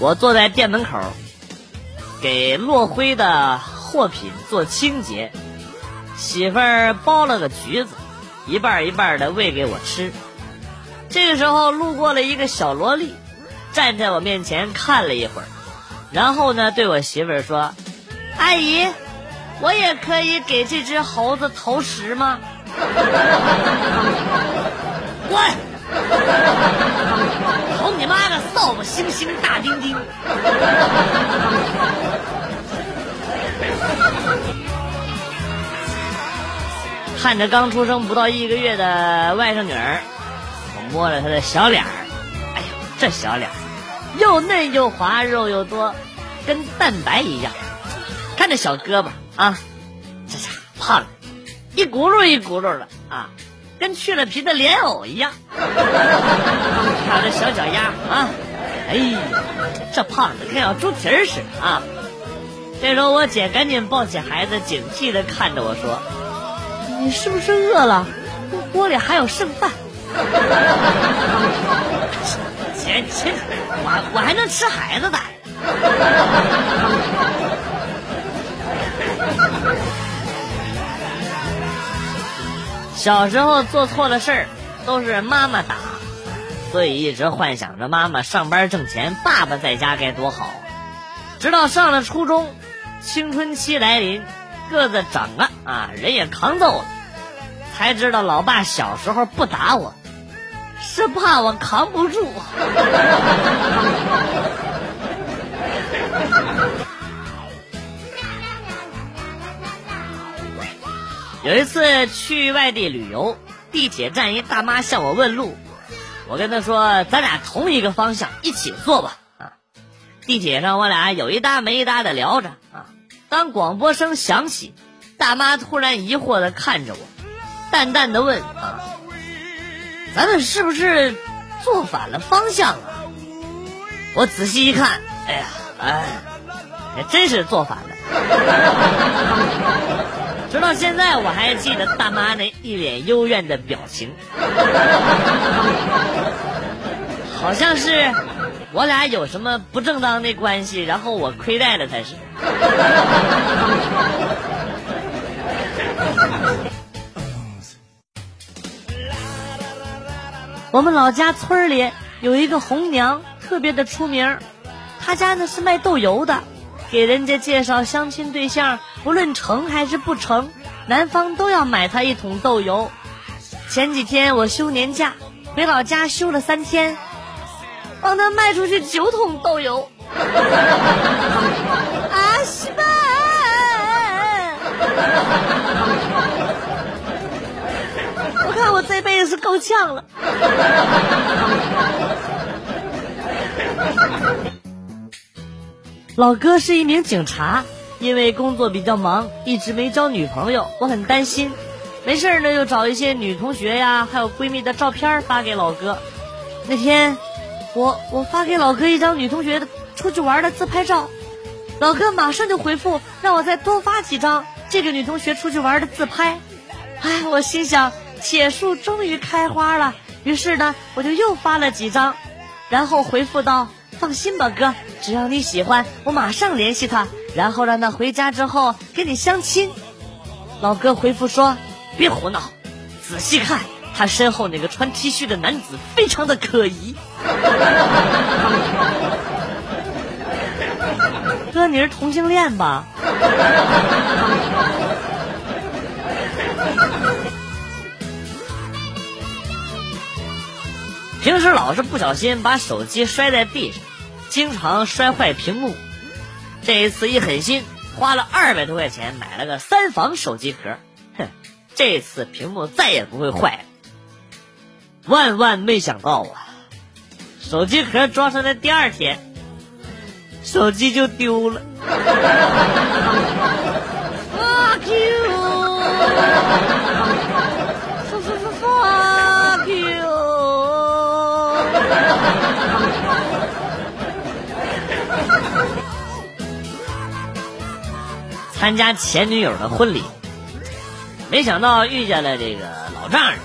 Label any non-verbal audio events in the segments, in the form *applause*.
我坐在店门口，给落灰的货品做清洁。媳妇儿剥了个橘子，一半一半的喂给我吃。这个时候路过了一个小萝莉，站在我面前看了一会儿，然后呢对我媳妇儿说：“阿姨，我也可以给这只猴子投食吗？” *laughs* 滚！投你妈个扫把星星大丁丁！看着刚出生不到一个月的外甥女儿，我摸着她的小脸儿，哎呦，这小脸儿又嫩又滑，肉又多，跟蛋白一样。看这小胳膊啊，这家伙胖的，一轱辘一轱辘的啊，跟去了皮的莲藕一样。*laughs* 看这小脚丫啊，哎呀，这胖的跟小猪蹄儿似的啊。这时候我姐赶紧抱起孩子，警惕的看着我说。你是不是饿了？锅里还有剩饭。姐姐，我我还能吃孩子的。小时候做错了事儿，都是妈妈打，所以一直幻想着妈妈上班挣钱，爸爸在家该多好。直到上了初中，青春期来临。个子长了啊，人也扛揍了，才知道老爸小时候不打我，是怕我扛不住。有一次去外地旅游，地铁站一大妈向我问路，我跟她说：“咱俩同一个方向，一起坐吧。”啊，地铁上我俩有一搭没一搭的聊着啊。当广播声响起，大妈突然疑惑的看着我，淡淡的问：“啊，咱们是不是坐反了方向啊？”我仔细一看，哎呀，哎，还真是坐反了。直到现在，我还记得大妈那一脸幽怨的表情，好像是我俩有什么不正当的关系，然后我亏待了她似的。我们老家村里有一个红娘，特别的出名。她家呢是卖豆油的，给人家介绍相亲对象，不论成还是不成，男方都要买他一桶豆油。前几天我休年假回老家休了三天，帮他卖出去九桶豆油。*laughs* 阿西吧！我看我这辈子是够呛了。老哥是一名警察，因为工作比较忙，一直没交女朋友，我很担心。没事呢，又找一些女同学呀，还有闺蜜的照片发给老哥。那天，我我发给老哥一张女同学的。出去玩的自拍照，老哥马上就回复让我再多发几张这个女同学出去玩的自拍。哎，我心想铁树终于开花了，于是呢我就又发了几张，然后回复道：“放心吧，哥，只要你喜欢，我马上联系他，然后让他回家之后跟你相亲。”老哥回复说：“别胡闹，仔细看他身后那个穿 T 恤的男子非常的可疑。”哥，你是同性恋吧？平时老是不小心把手机摔在地上，经常摔坏屏幕。这一次一狠心，花了二百多块钱买了个三防手机壳。哼，这次屏幕再也不会坏了。万万没想到啊，手机壳装上的第二天。手机就丢了。Fuck you！参加前女友的婚礼，没想到遇见了这个老丈人。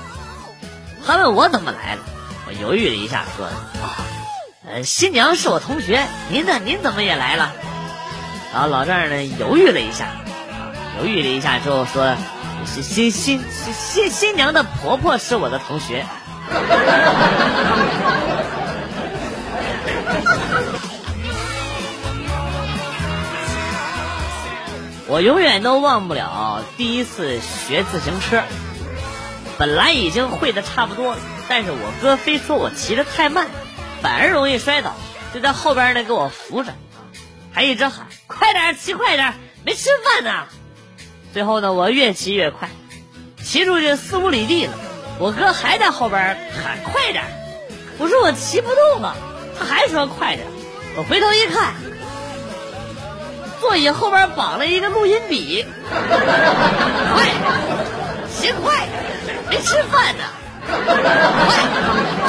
他问我怎么来了，我犹豫了一下，说：“啊，呃，新娘是我同学，您呢？您怎么也来了？然后老丈人呢犹豫了一下，犹豫了一下之后说：“新新新新新娘的婆婆是我的同学。*laughs* ”我永远都忘不了第一次学自行车。本来已经会的差不多了，但是我哥非说我骑得太慢，反而容易摔倒，就在后边呢给我扶着，还一直喊：“快点骑快点没吃饭呢！”最后呢，我越骑越快，骑出去四五里地了，我哥还在后边喊：“快点我说：“我骑不动了！”他还说：“快点我回头一看。座椅后边绑了一个录音笔，快，骑快点，没吃饭呢！快，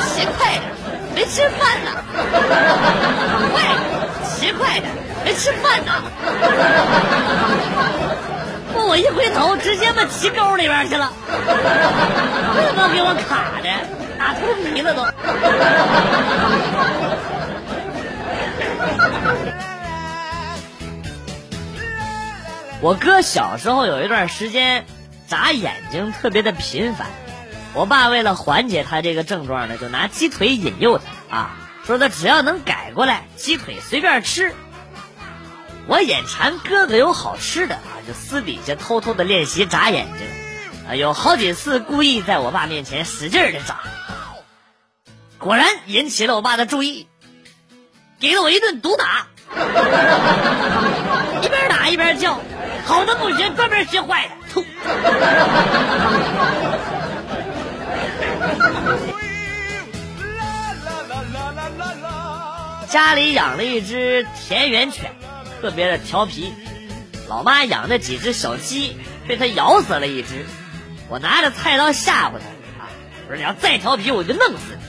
骑快点，没吃饭呢！快，骑快点，没吃饭呢！我一回头，直接把骑沟里边去了，这都给我卡的，打秃皮了都。我哥小时候有一段时间眨眼睛特别的频繁，我爸为了缓解他这个症状呢，就拿鸡腿引诱他啊，说他只要能改过来，鸡腿随便吃。我眼馋哥哥有好吃的啊，就私底下偷偷的练习眨眼睛，啊，有好几次故意在我爸面前使劲的眨，果然引起了我爸的注意，给了我一顿毒打，*laughs* 一边打一边叫。好的不学，专门学坏的。吐。*laughs* 家里养了一只田园犬，特别的调皮。老妈养的几只小鸡被它咬死了一只。我拿着菜刀吓唬它啊，我说你要再调皮，我就弄死你。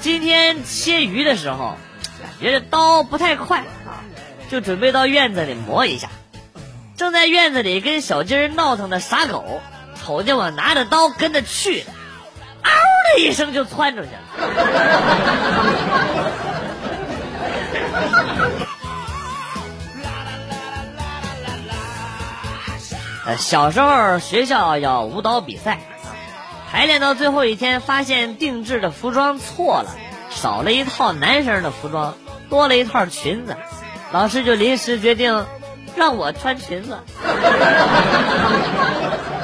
今天切鱼的时候，觉得刀不太快啊，就准备到院子里磨一下。正在院子里跟小鸡闹腾的傻狗，瞅见我拿着刀跟着去了，嗷的一声就窜出去了。*laughs* 呃，小时候学校要舞蹈比赛，排练到最后一天，发现定制的服装错了，少了一套男生的服装，多了一套裙子，老师就临时决定。让我穿裙子，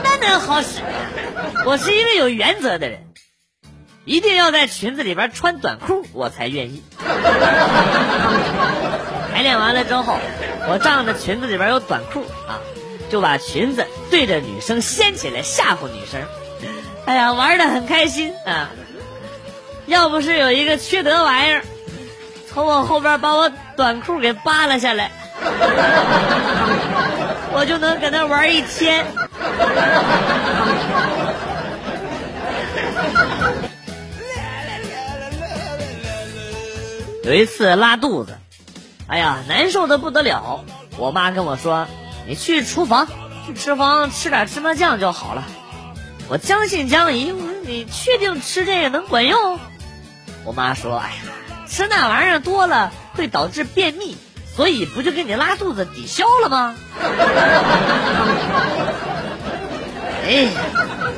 那能好使？我是一个有原则的人，一定要在裙子里边穿短裤，我才愿意。排练完了之后，我仗着裙子里边有短裤啊，就把裙子对着女生掀起来吓唬女生。哎呀，玩的很开心啊！要不是有一个缺德玩意儿从我后边把我短裤给扒拉下来。*laughs* 我就能搁那玩一天。*laughs* 有一次拉肚子，哎呀，难受的不得了。我妈跟我说：“你去厨房，去厨房吃点芝麻酱就好了。”我将信将疑，我说：“你确定吃这个能管用？”我妈说：“哎呀，吃那玩意儿多了会导致便秘。”所以不就给你拉肚子抵消了吗？*laughs* 哎，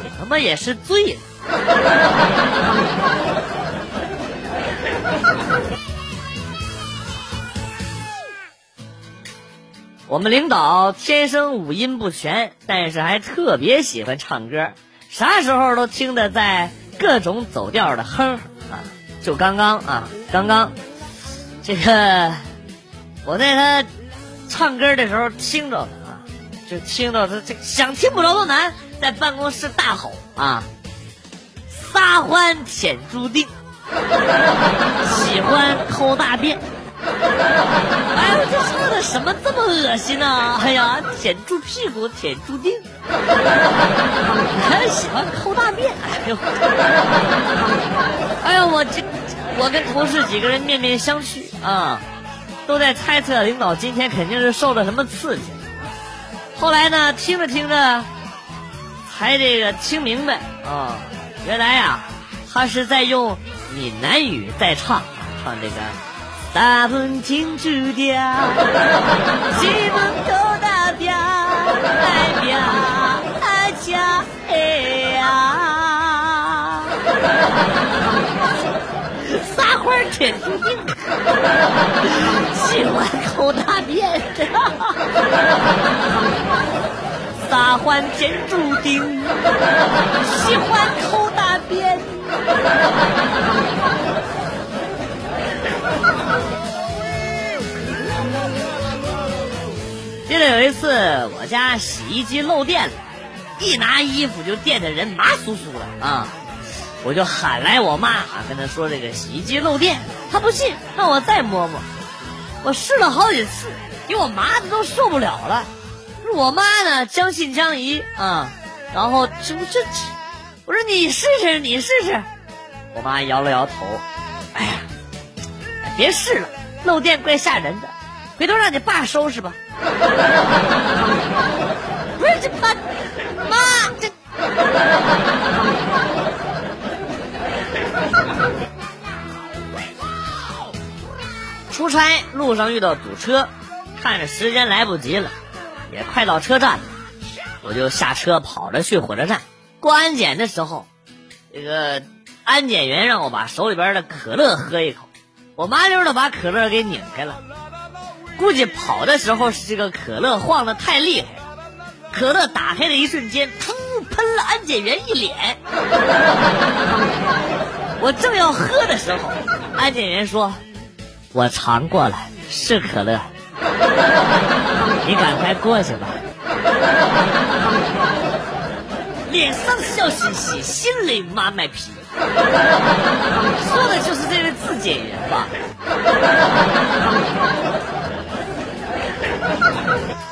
你他妈也是醉了。*laughs* 我们领导天生五音不全，但是还特别喜欢唱歌，啥时候都听得在各种走调的哼啊。就刚刚啊，刚刚这个。我在他唱歌的时候听着了啊，就听到他这想听不着都难，在办公室大吼啊：“撒欢舔注定，*laughs* 喜欢抠大便。”哎呦，这唱的什么这么恶心呢？哎呀，舔住屁股，舔注定，还喜欢抠大便。哎呦，哎呀，我这我跟同事几个人面面相觑啊。都在猜测领导今天肯定是受了什么刺激。后来呢，听着听着，才这个听明白啊，原来呀，他是在用闽南语在唱，唱这个大风停住掉，西门口大表代表大家哎呀，撒欢天注定，*laughs* 喜欢口大便，*laughs* 撒欢天注定，喜欢口大便。记得有一次，我家洗衣机漏电了，一拿衣服就电的人麻酥酥的啊！我就喊来我妈，跟她说这个洗衣机漏电，她不信，让我再摸摸。我试了好几次，给我麻的都受不了了。我妈呢，将信将疑啊，然后这这这，我说你试试，你试试。我妈摇了摇头，哎呀，别试了，漏电怪吓人的，回头让你爸收拾吧。*laughs* 不是这爸妈这。出差路上遇到堵车，看着时间来不及了，也快到车站了，我就下车跑着去火车站过安检的时候，这个安检员让我把手里边的可乐喝一口，我麻溜的把可乐给拧开了。估计跑的时候是这个可乐晃的太厉害了，可乐打开的一瞬间，噗，喷了安检员一脸。*laughs* 我正要喝的时候，安检员说：“我尝过了，是可乐，*laughs* 你赶快过去吧。*laughs* ”脸上笑嘻嘻，心里妈卖批。说的就是这位自检员吧。*laughs*